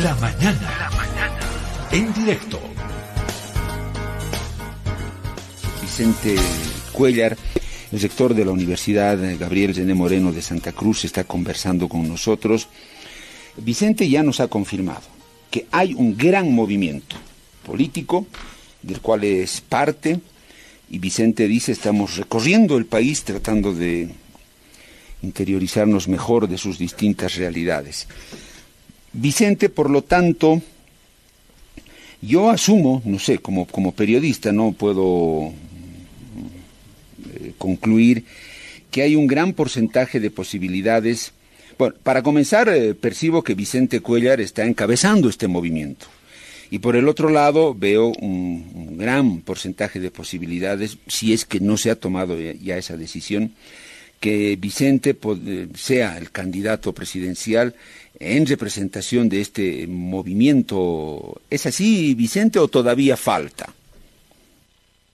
La mañana. La mañana. En directo. Vicente Cuellar, el rector de la Universidad Gabriel René Moreno de Santa Cruz, está conversando con nosotros. Vicente ya nos ha confirmado que hay un gran movimiento político del cual es parte y Vicente dice estamos recorriendo el país tratando de interiorizarnos mejor de sus distintas realidades. Vicente, por lo tanto, yo asumo, no sé, como, como periodista no puedo eh, concluir que hay un gran porcentaje de posibilidades. Bueno, para comenzar, eh, percibo que Vicente Cuellar está encabezando este movimiento. Y por el otro lado, veo un, gran porcentaje de posibilidades, si es que no se ha tomado ya esa decisión, que Vicente sea el candidato presidencial en representación de este movimiento. ¿Es así, Vicente, o todavía falta?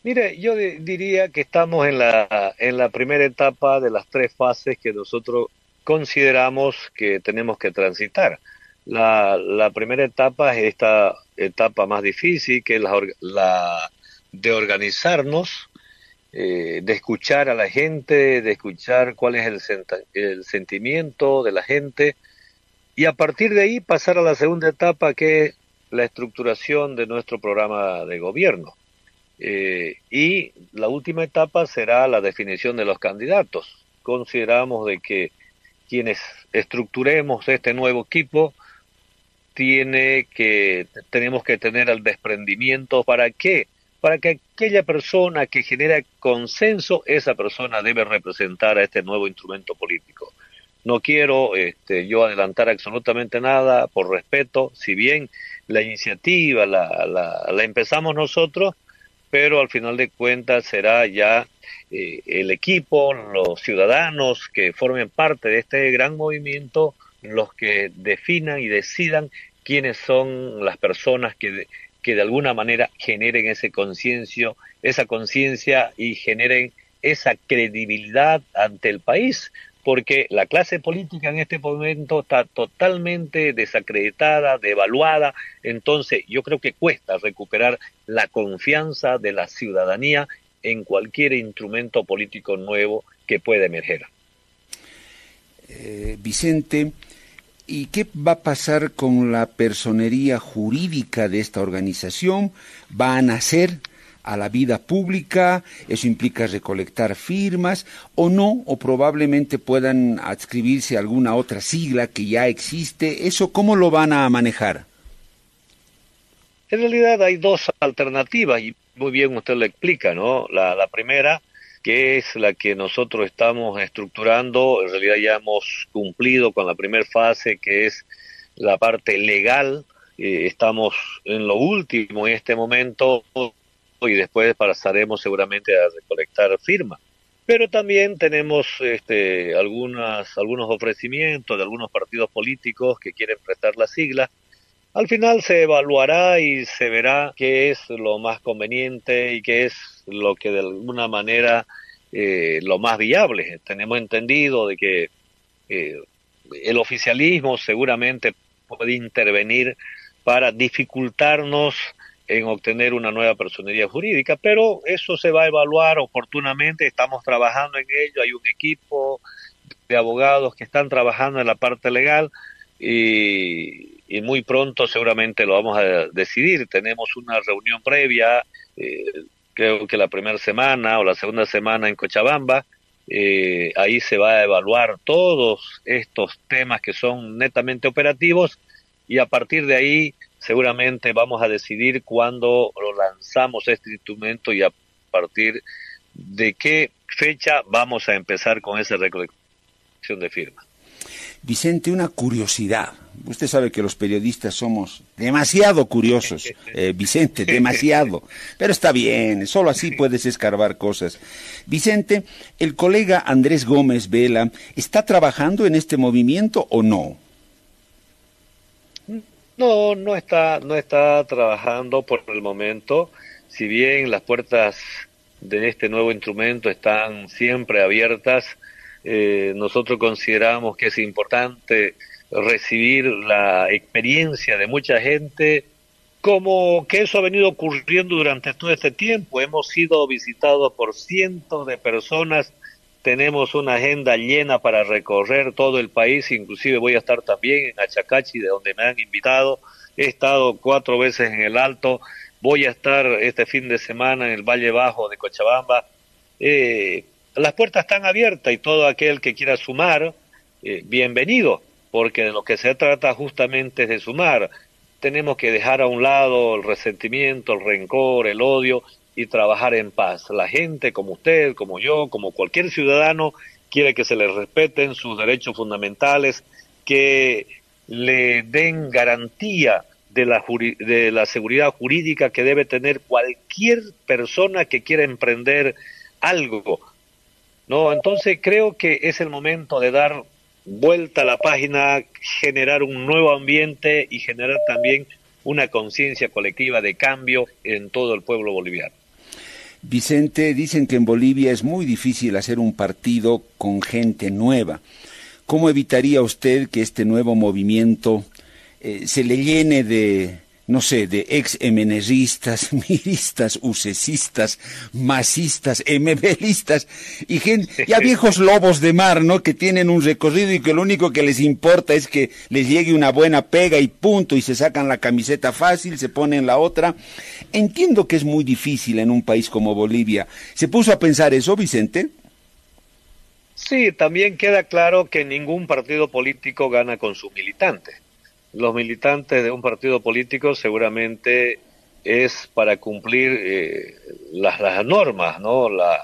Mire, yo diría que estamos en la, en la primera etapa de las tres fases que nosotros consideramos que tenemos que transitar. La, la primera etapa es esta etapa más difícil, que es la, la de organizarnos, eh, de escuchar a la gente, de escuchar cuál es el, sentimiento de la gente, y a partir de ahí pasar a la segunda etapa que es la estructuración de nuestro programa de gobierno. Eh, y la última etapa será la definición de los candidatos. Consideramos de que quienes estructuremos este nuevo equipo tiene que tenemos que tener el desprendimiento para qué para que aquella persona que genera consenso esa persona debe representar a este nuevo instrumento político. No quiero este, yo adelantar absolutamente nada por respeto, si bien la iniciativa la, la, empezamos nosotros, pero al final de cuentas será ya eh, el equipo, los ciudadanos que formen parte de este gran movimiento los que definan y decidan quiénes son las personas que que de alguna manera generen ese conciencia, esa conciencia y generen esa credibilidad ante el país, porque la clase política en este momento está totalmente desacreditada, devaluada, entonces yo creo que cuesta recuperar la confianza de la ciudadanía en cualquier instrumento político nuevo que pueda emerger. Eh, Vicente, ¿y qué va a pasar con la personería jurídica de esta organización? ¿Va a nacer? a la vida pública, eso implica recolectar firmas o no, o probablemente puedan adscribirse a alguna otra sigla que ya existe, ¿eso cómo lo van a manejar? En realidad hay dos alternativas y muy bien usted lo explica, ¿no? La, la primera, que es la que nosotros estamos estructurando, en realidad ya hemos cumplido con la primera fase, que es la parte legal, eh, estamos en lo último en este momento y después pasaremos seguramente a recolectar firmas. Pero también tenemos este, algunas, algunos ofrecimientos de algunos partidos políticos que quieren prestar la sigla. Al final se evaluará y se verá qué es lo más conveniente y qué es lo que de alguna manera eh, lo más viable. Tenemos entendido de que eh, el oficialismo seguramente puede intervenir para dificultarnos en obtener una nueva personería jurídica, pero eso se va a evaluar oportunamente, estamos trabajando en ello, hay un equipo de abogados que están trabajando en la parte legal y, muy pronto seguramente lo vamos a decidir. Tenemos una reunión previa, eh, creo que la primera semana o la segunda semana en Cochabamba, eh, ahí se va a evaluar todos estos temas que son netamente operativos y a partir de ahí seguramente vamos a decidir cuándo lo lanzamos este instrumento y a partir de qué fecha vamos a empezar con esa recolección de firmas. Vicente, una curiosidad. Usted sabe que los periodistas somos demasiado curiosos, eh, Vicente, demasiado. Pero está bien, solo así puedes escarbar cosas. Vicente, ¿el colega Andrés Gómez Vela está trabajando en este movimiento o no? No, no está, no está trabajando por el momento. Si bien las puertas de este nuevo instrumento están siempre abiertas, eh, nosotros consideramos que es importante recibir la experiencia de mucha gente, como que eso ha venido ocurriendo durante todo este tiempo. Hemos sido visitados por cientos de personas, tenemos una agenda llena para recorrer todo el país, inclusive voy a estar también en Achacachi, de donde me han invitado. He estado cuatro veces en el Alto, voy a estar este fin de semana en el Valle Bajo de Cochabamba. Eh, las puertas están abiertas y todo aquel que quiera sumar, eh, bienvenido, porque de lo que se trata justamente es de sumar. Tenemos que dejar a un lado el resentimiento, el rencor, el odio y trabajar en paz. La gente como usted, como yo, como cualquier ciudadano, quiere que se le respeten sus derechos fundamentales, que le den garantía de la, de la seguridad jurídica que debe tener cualquier persona que quiera emprender algo. No, entonces creo que es el momento de dar vuelta a la página, generar un nuevo ambiente y generar también una conciencia colectiva de cambio en todo el pueblo boliviano. Vicente, dicen que en Bolivia es muy difícil hacer un partido con gente nueva. ¿Cómo evitaría usted que este nuevo movimiento eh, se le llene de, no sé, de ex emeneristas, miristas, ucesistas, masistas, MBListas y gente, ya viejos lobos de mar, ¿no? Que tienen un recorrido y que lo único que les importa es que les llegue una buena pega y punto, y se sacan la camiseta fácil, se ponen la otra. Entiendo que es muy difícil en un país como Bolivia. ¿Se puso a pensar eso, Vicente? Sí, también queda claro que ningún partido político gana con sus militantes los militantes de un partido político seguramente es para cumplir eh, las, normas, ¿no? La,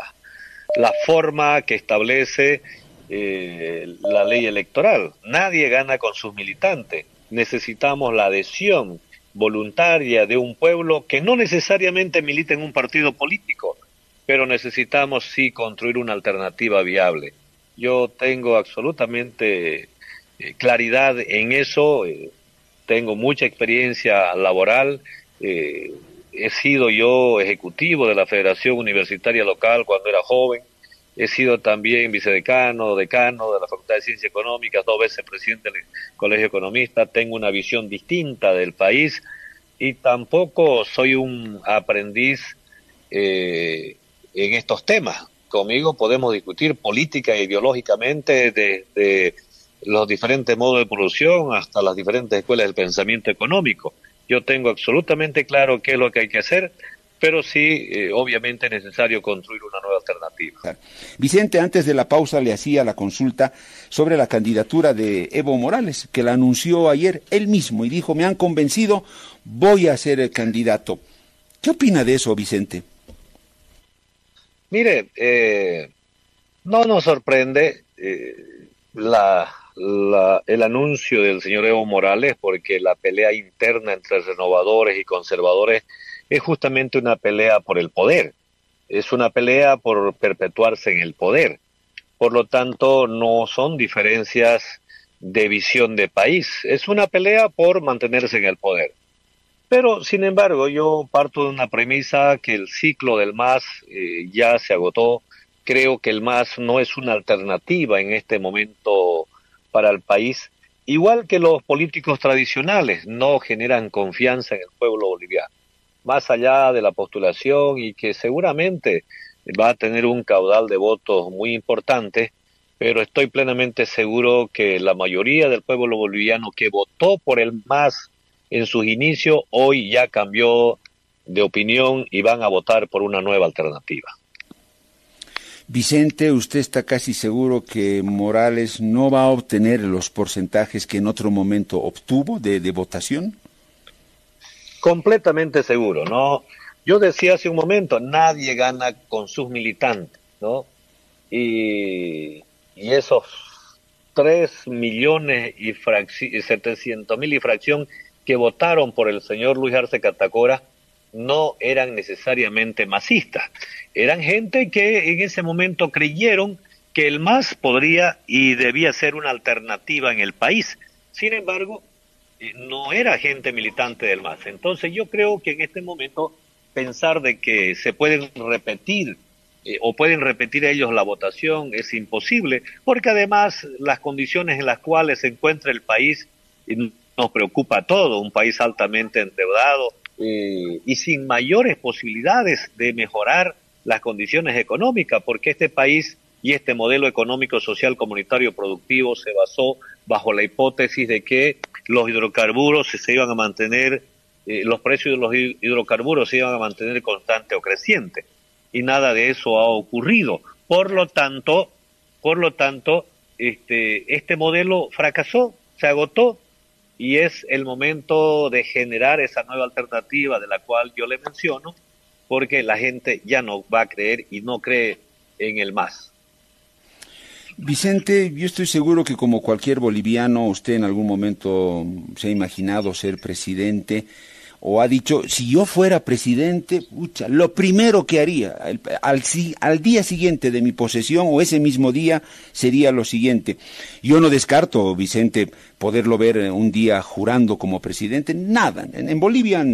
la, forma que establece eh, la ley electoral. Nadie gana con sus militantes. Necesitamos la adhesión voluntaria de un pueblo que no necesariamente milita en un partido político, pero necesitamos sí construir una alternativa viable. Yo tengo absolutamente eh, claridad en eso, eh, tengo mucha experiencia laboral, eh, he sido yo ejecutivo de la Federación Universitaria Local cuando era joven, he sido también vicedecano, decano de la Facultad de Ciencias Económicas, dos veces presidente del Colegio Economista, tengo una visión distinta del país y tampoco soy un aprendiz en estos temas. Conmigo podemos discutir política e ideológicamente de los diferentes modos de producción hasta las diferentes escuelas del pensamiento económico. Yo tengo absolutamente claro qué es lo que hay que hacer, pero sí, eh, obviamente es necesario construir una nueva alternativa. Vicente, antes de la pausa le hacía la consulta sobre la candidatura de Evo Morales, que la anunció ayer él mismo y dijo, me han convencido, voy a ser el candidato. ¿Qué opina de eso, Vicente? Mire, eh, no nos sorprende eh, la la, el anuncio del señor Evo Morales porque la pelea interna entre renovadores y conservadores es justamente una pelea por el poder, es una pelea por perpetuarse en el poder. Por lo tanto, no son diferencias de visión de país, es una pelea por mantenerse en el poder. Pero, sin embargo, yo parto de una premisa que el ciclo del MAS eh, ya se agotó. Creo que el MAS no es una alternativa en este momento para el país, igual que los políticos tradicionales no generan confianza en el pueblo boliviano, más allá de la postulación y que seguramente va a tener un caudal de votos muy importante, pero estoy plenamente seguro que la mayoría del pueblo boliviano que votó por el MAS en sus inicios, hoy ya cambió de opinión y van a votar por una nueva alternativa. Vicente, usted está casi seguro que Morales no va a obtener los porcentajes que en otro momento obtuvo de, votación? Completamente seguro, ¿no? Yo decía hace un momento, nadie gana con sus militantes, ¿no? Y, esos tres millones y setecientos mil y fracción que votaron por el señor Luis Arce Catacora no eran necesariamente masistas eran gente que en ese momento creyeron que el MAS podría y debía ser una alternativa en el país. Sin embargo, eh, no era gente militante del MAS. Entonces yo creo que en este momento pensar de que se pueden repetir eh, o pueden repetir ellos la votación, es imposible, porque además las condiciones en las cuales se encuentra el país nos preocupa todo, un país altamente endeudado eh, y sin mayores posibilidades de mejorar las condiciones económicas, porque este país y este modelo económico, social, comunitario, productivo se basó bajo la hipótesis de que los hidrocarburos se iban a mantener, eh, los precios de los hidrocarburos se iban a mantener constante o creciente. Y nada de eso ha ocurrido. Por lo tanto, por lo tanto, este, este modelo fracasó, se agotó, y es el momento de generar esa nueva alternativa de la cual yo le menciono, porque la gente ya no va a creer y no cree en el más. Vicente, yo estoy seguro que como cualquier boliviano, usted en algún momento se ha imaginado ser presidente o ha dicho, si yo fuera presidente, lo primero que haría al, día siguiente de mi posesión o ese mismo día sería lo siguiente. Yo no descarto, Vicente, poderlo ver un día jurando como presidente, nada. En, Bolivia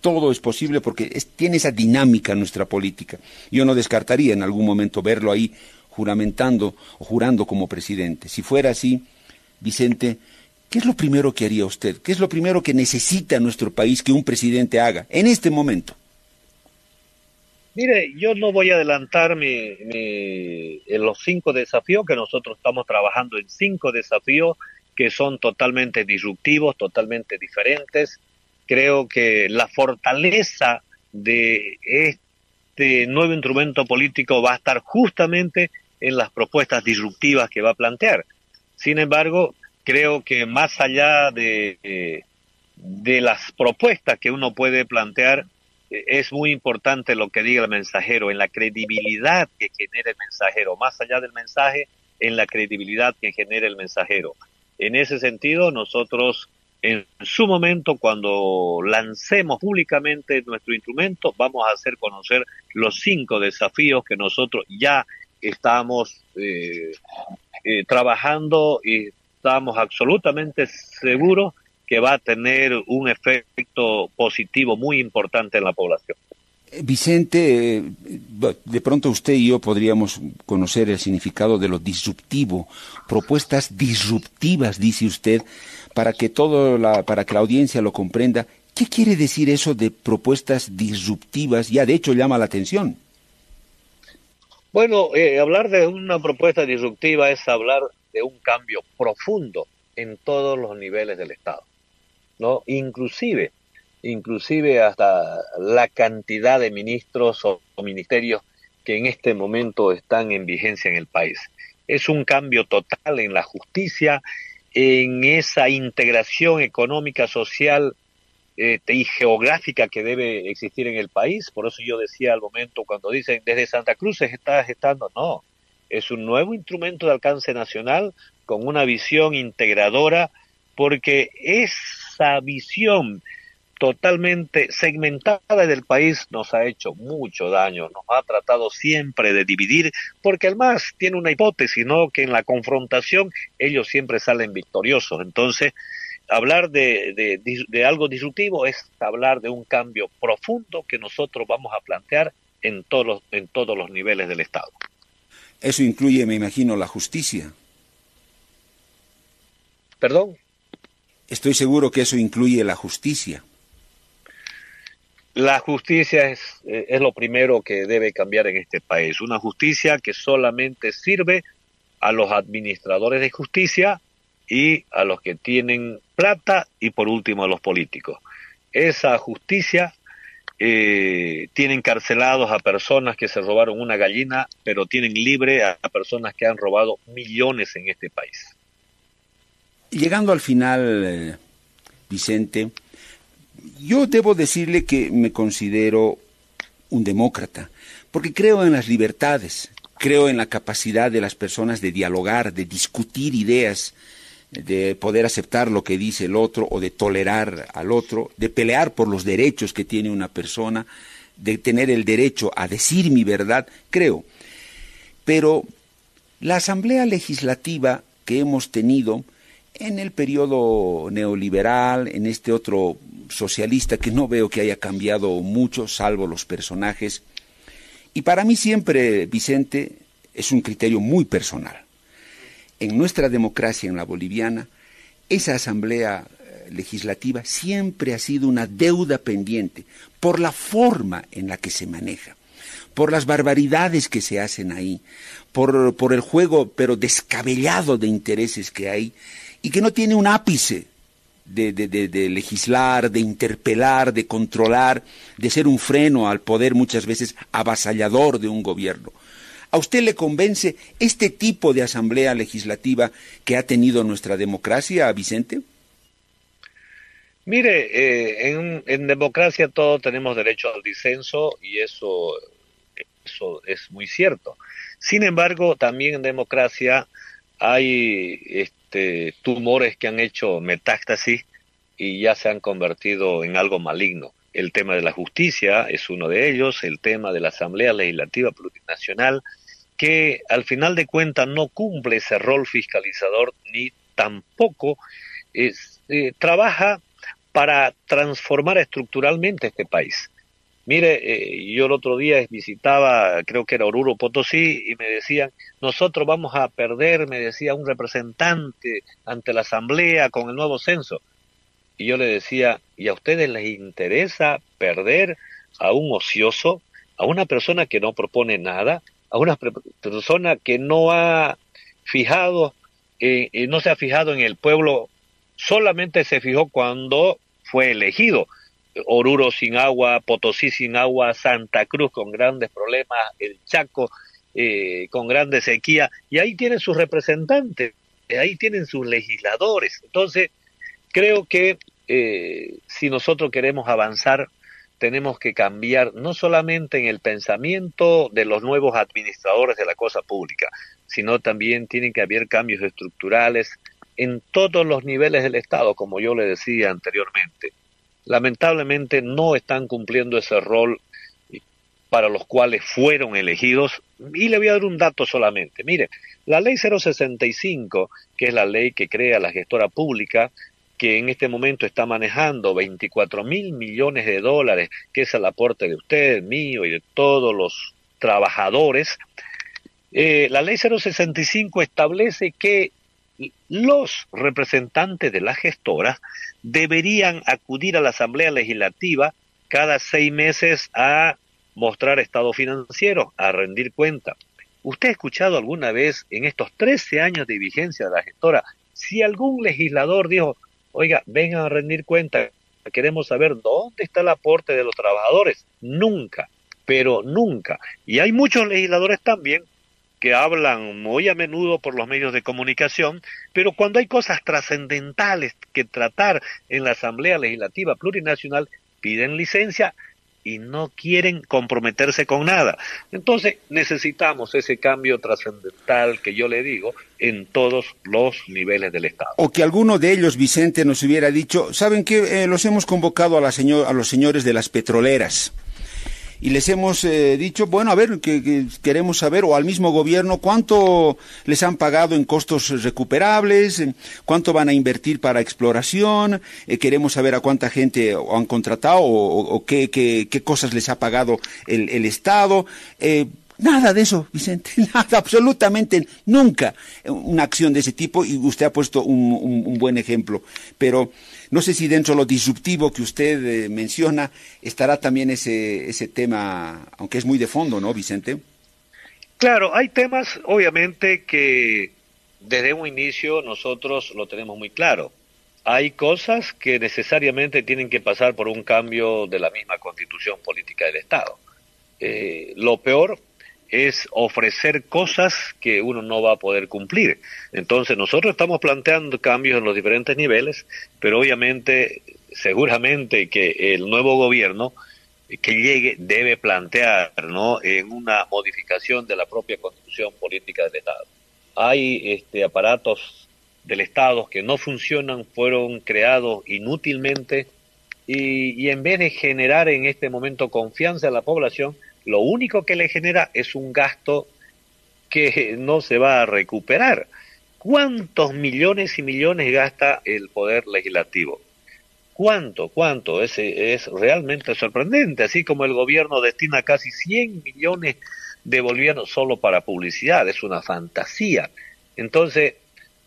todo es posible porque tiene esa dinámica nuestra política. Yo no descartaría en algún momento verlo ahí juramentando o jurando como presidente. Si fuera así, Vicente, ¿Qué es lo primero que haría usted? ¿Qué es lo primero que necesita nuestro país que un presidente haga en este momento? Mire, yo no voy a adelantarme en los cinco desafíos que nosotros estamos trabajando en cinco desafíos que son totalmente disruptivos, totalmente diferentes. Creo que la fortaleza de este nuevo instrumento político va a estar justamente en las propuestas disruptivas que va a plantear. Sin embargo, creo que más allá de, de las propuestas que uno puede plantear, eh, es muy importante lo que diga el mensajero, en la credibilidad que genera el mensajero, más allá del mensaje, en la credibilidad que genera el mensajero. En ese sentido, nosotros en su momento, cuando lancemos públicamente nuestro instrumento, vamos a hacer conocer los cinco desafíos que nosotros ya estamos eh, eh, trabajando y estamos absolutamente seguros que va a tener un efecto positivo muy importante en la población. Eh, Vicente, eh, de pronto usted y yo podríamos conocer el significado de lo disruptivo, propuestas disruptivas, dice usted, para que todo la, para que la audiencia lo comprenda. ¿Qué quiere decir eso de propuestas disruptivas? Ya de hecho llama la atención. Bueno, eh, hablar de una propuesta disruptiva es hablar de un cambio profundo en todos los niveles del Estado, ¿no? Inclusive, inclusive hasta la cantidad de ministros o, ministerios que en este momento están en vigencia en el país. Es un cambio total en la justicia, en esa integración económica, social eh, y geográfica que debe existir en el país. Por eso yo decía al momento cuando dicen desde Santa Cruz se está gestando, no, es un nuevo instrumento de alcance nacional con una visión integradora porque esa visión totalmente segmentada del país nos ha hecho mucho daño, nos ha tratado siempre de dividir, porque además tiene una hipótesis, ¿no? Que en la confrontación ellos siempre salen victoriosos. Entonces, hablar de, de, algo disruptivo es hablar de un cambio profundo que nosotros vamos a plantear en todos los, en todos los niveles del Estado. Eso incluye, me imagino, la justicia. ¿Perdón? Estoy seguro que eso incluye la justicia. La justicia es, eh, es, lo primero que debe cambiar en este país. Una justicia que solamente sirve a los administradores de justicia y a los que tienen plata y por último a los políticos. Esa justicia eh, tienen carcelados a personas que se robaron una gallina, pero tienen libre a, personas que han robado millones en este país. Llegando al final, eh, Vicente, yo debo decirle que me considero un demócrata, porque creo en las libertades, creo en la capacidad de las personas de dialogar, de discutir ideas, de poder aceptar lo que dice el otro o de tolerar al otro, de pelear por los derechos que tiene una persona, de tener el derecho a decir mi verdad, creo. Pero la Asamblea Legislativa que hemos tenido en el periodo neoliberal, en este otro socialista que no veo que haya cambiado mucho, salvo los personajes, Y para mí siempre, Vicente, es un criterio muy personal. En nuestra democracia, en la boliviana, esa asamblea eh, legislativa siempre ha sido una deuda pendiente por la forma en la que se maneja, por las barbaridades que se hacen ahí, por, por el juego pero descabellado de intereses que hay y que no tiene un ápice de, de, legislar, de interpelar, de controlar, de ser un freno al poder muchas veces avasallador de un gobierno. ¿A usted le convence este tipo de asamblea legislativa que ha tenido nuestra democracia, Vicente? Mire, eh, en, democracia todos tenemos derecho al disenso y eso, eso es muy cierto. Sin embargo, también en democracia hay este, tumores que han hecho metástasis y ya se han convertido en algo maligno. El tema de la justicia es uno de ellos, el tema de la Asamblea Legislativa Plurinacional, que al final de cuentas no cumple ese rol fiscalizador ni tampoco es, eh, trabaja para transformar estructuralmente este país. Mire, eh, yo el otro día visitaba, creo que era Oruro Potosí, y me decían, nosotros vamos a perder, me decía un representante ante la asamblea con el nuevo censo. Y yo le decía, ¿y a ustedes les interesa perder a un ocioso, a una persona que no propone nada, a una persona que no ha fijado, eh, no se ha fijado en el pueblo, solamente se fijó cuando fue elegido? Oruro sin agua, Potosí sin agua, Santa Cruz con grandes problemas, el Chaco eh, con grandes sequía, y ahí tienen sus representantes, ahí tienen sus legisladores. Entonces, creo que eh, si nosotros queremos avanzar, tenemos que cambiar no solamente en el pensamiento de los nuevos administradores de la cosa pública, sino también tienen que haber cambios estructurales en todos los niveles del Estado, como yo le decía anteriormente lamentablemente no están cumpliendo ese rol para los cuales fueron elegidos. Y le voy a dar un dato solamente. Mire, la ley 065, que es la ley que crea la gestora pública, que en este momento está manejando 24 mil millones de dólares, que es el aporte de usted, mío y de todos los trabajadores, eh, la ley 065 establece que los representantes de la gestora deberían acudir a la Asamblea Legislativa cada seis meses a mostrar estado financiero, a rendir cuenta. ¿Usted ha escuchado alguna vez en estos 13 años de vigencia de la gestora si algún legislador dijo, oiga, vengan a rendir cuenta, queremos saber dónde está el aporte de los trabajadores? Nunca, pero nunca. Y hay muchos legisladores también que hablan muy a menudo por los medios de comunicación, pero cuando hay cosas trascendentales que tratar en la Asamblea Legislativa Plurinacional, piden licencia y no quieren comprometerse con nada. Entonces necesitamos ese cambio trascendental que yo le digo en todos los niveles del Estado. O que alguno de ellos, Vicente, nos hubiera dicho, ¿saben qué? Eh, los hemos convocado a, la a los señores de las petroleras y les hemos eh, dicho, bueno, a ver, que, queremos saber, o al mismo gobierno, cuánto les han pagado en costos recuperables, cuánto van a invertir para exploración, eh, queremos saber a cuánta gente han contratado o, qué, qué, cosas les ha pagado el, el Estado. Eh, Nada de eso, Vicente, nada, absolutamente nunca una acción de ese tipo y usted ha puesto un, buen ejemplo. Pero no sé si dentro de lo disruptivo que usted eh, menciona estará también ese, ese tema, aunque es muy de fondo, ¿no, Vicente? Claro, hay temas, obviamente, que desde un inicio nosotros lo tenemos muy claro. Hay cosas que necesariamente tienen que pasar por un cambio de la misma constitución política del Estado. Eh, lo peor es ofrecer cosas que uno no va a poder cumplir. Entonces nosotros estamos planteando cambios en los diferentes niveles, pero obviamente, seguramente que el nuevo gobierno que llegue debe plantear ¿no? en una modificación de la propia constitución política del Estado. Hay este, aparatos del Estado que no funcionan, fueron creados inútilmente y, y en vez de generar en este momento confianza a la población, lo único que le genera es un gasto que no se va a recuperar. ¿Cuántos millones y millones gasta el poder legislativo? ¿Cuánto? ¿Cuánto? Es, es realmente sorprendente, así como el gobierno destina casi 100 millones de bolivianos solo para publicidad, es una fantasía. Entonces,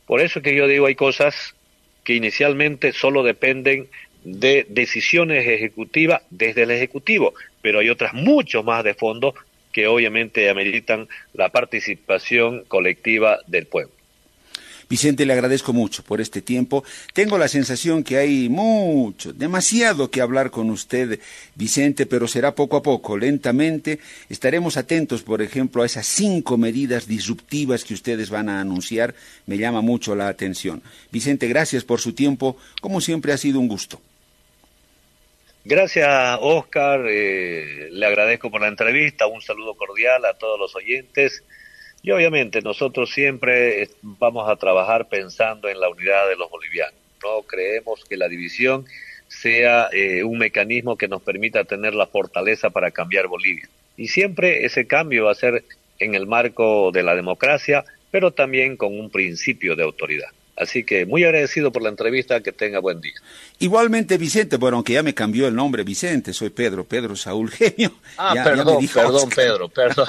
por eso que yo digo, hay cosas que inicialmente solo dependen de decisiones ejecutivas desde el Ejecutivo, pero hay otras mucho más de fondo que obviamente ameritan la participación colectiva del pueblo. Vicente, le agradezco mucho por este tiempo. Tengo la sensación que hay mucho, demasiado que hablar con usted, Vicente, pero será poco a poco, lentamente. Estaremos atentos, por ejemplo, a esas cinco medidas disruptivas que ustedes van a anunciar. Me llama mucho la atención. Vicente, gracias por su tiempo. Como siempre, ha sido un gusto. Gracias, Oscar. Eh, le agradezco por la entrevista. Un saludo cordial a todos los oyentes. Y obviamente nosotros siempre vamos a trabajar pensando en la unidad de los bolivianos. No creemos que la división sea eh, un mecanismo que nos permita tener la fortaleza para cambiar Bolivia. Y siempre ese cambio va a ser en el marco de la democracia, pero también con un principio de autoridad. Así que muy agradecido por la entrevista, que tenga buen día. Igualmente, Vicente, bueno, aunque ya me cambió el nombre, Vicente, soy Pedro, Pedro Saúl Genio. Ah, perdón, perdón, Pedro, perdón,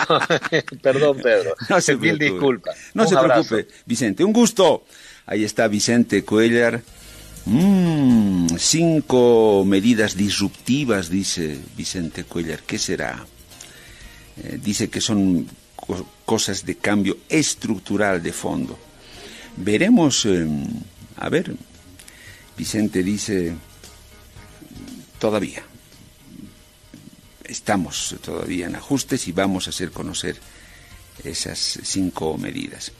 perdón, Pedro. No se Mil disculpas. No se preocupe, Vicente, un gusto. Ahí está Vicente Cuellar. Mm, cinco medidas disruptivas, dice Vicente Cuellar. ¿Qué será? Eh, dice que son cosas de cambio estructural de fondo. Veremos, em, a ver, Vicente dice, todavía, estamos todavía en ajustes y vamos a hacer conocer esas cinco medidas.